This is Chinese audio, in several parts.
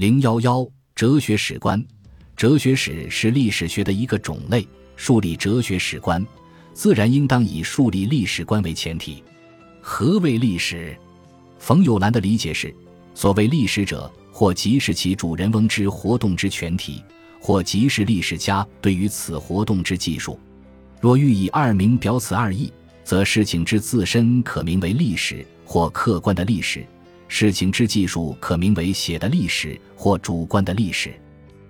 零幺幺，哲学史观。哲学史是历史学的一个种类，树立哲学史观，自然应当以树立历史观为前提。何谓历史？冯友兰的理解是：所谓历史者，或即是其主人翁之活动之全体，或即是历史家对于此活动之记述。若欲以二名表此二义，则事情之自身可名为历史，或客观的历史；事情之技术可名为写的历史，或主观的历史。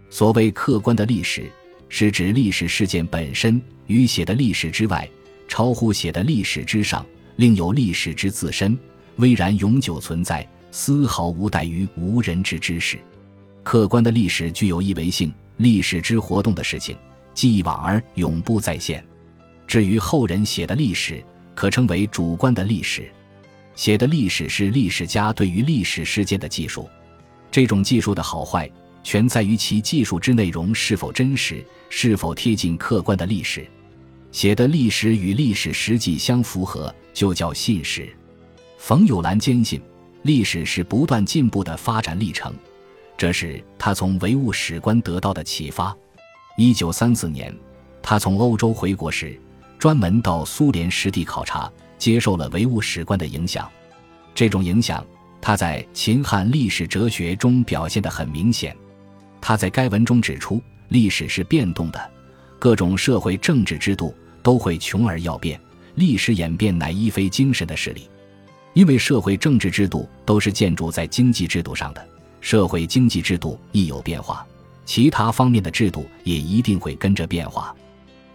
所谓客观的历史，是指历史事件本身与写的历史之外，超乎写的历史之上，另有历史之自身。巍然永久存在，丝毫无待于无人之知识。客观的历史具有一维性，历史之活动的事情，既往而永不再现。至于后人写的历史，可称为主观的历史。写的历史是历史家对于历史事件的记述，这种记述的好坏，全在于其记述之内容是否真实，是否贴近客观的历史。写的历史与历史实际相符合，就叫信史。冯友兰坚信，历史是不断进步的发展历程，这是他从唯物史观得到的启发。一九三四年，他从欧洲回国时，专门到苏联实地考察，接受了唯物史观的影响。这种影响，他在《秦汉历史哲学》中表现得很明显。他在该文中指出，历史是变动的，各种社会政治制度都会穷而要变，历史演变乃一非精神的势力。因为社会政治制度都是建筑在经济制度上的，社会经济制度一有变化，其他方面的制度也一定会跟着变化，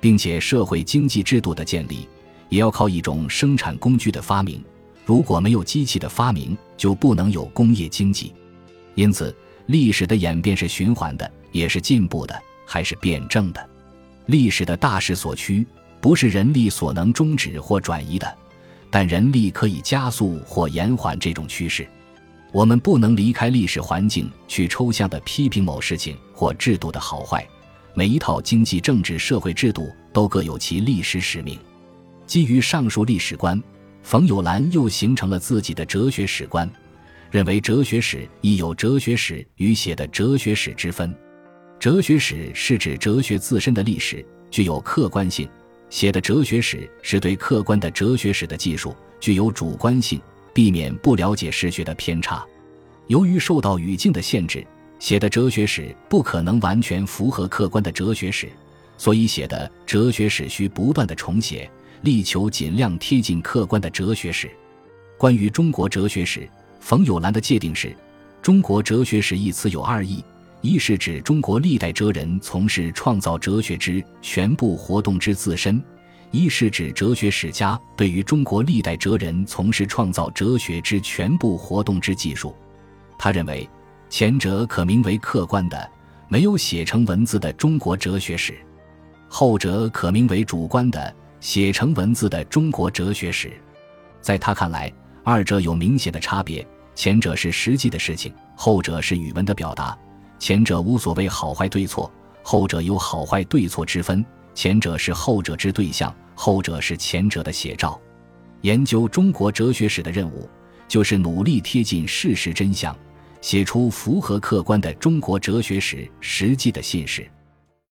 并且社会经济制度的建立也要靠一种生产工具的发明。如果没有机器的发明，就不能有工业经济。因此，历史的演变是循环的，也是进步的，还是辩证的。历史的大势所趋，不是人力所能终止或转移的。但人力可以加速或延缓这种趋势，我们不能离开历史环境去抽象的批评某事情或制度的好坏。每一套经济、政治、社会制度都各有其历史使命。基于上述历史观，冯友兰又形成了自己的哲学史观，认为哲学史亦有哲学史与写的哲学史之分。哲学史是指哲学自身的历史，具有客观性。写的哲学史是对客观的哲学史的记述，具有主观性，避免不了解史学的偏差。由于受到语境的限制，写的哲学史不可能完全符合客观的哲学史，所以写的哲学史需不断的重写，力求尽量贴近客观的哲学史。关于中国哲学史，冯友兰的界定是：中国哲学史一词有二义。一是指中国历代哲人从事创造哲学之全部活动之自身；一是指哲学史家对于中国历代哲人从事创造哲学之全部活动之技术。他认为，前者可名为客观的、没有写成文字的中国哲学史；后者可名为主观的、写成文字的中国哲学史。在他看来，二者有明显的差别：前者是实际的事情，后者是语文的表达。前者无所谓好坏对错，后者有好坏对错之分。前者是后者之对象，后者是前者的写照。研究中国哲学史的任务，就是努力贴近事实真相，写出符合客观的中国哲学史实际的信史。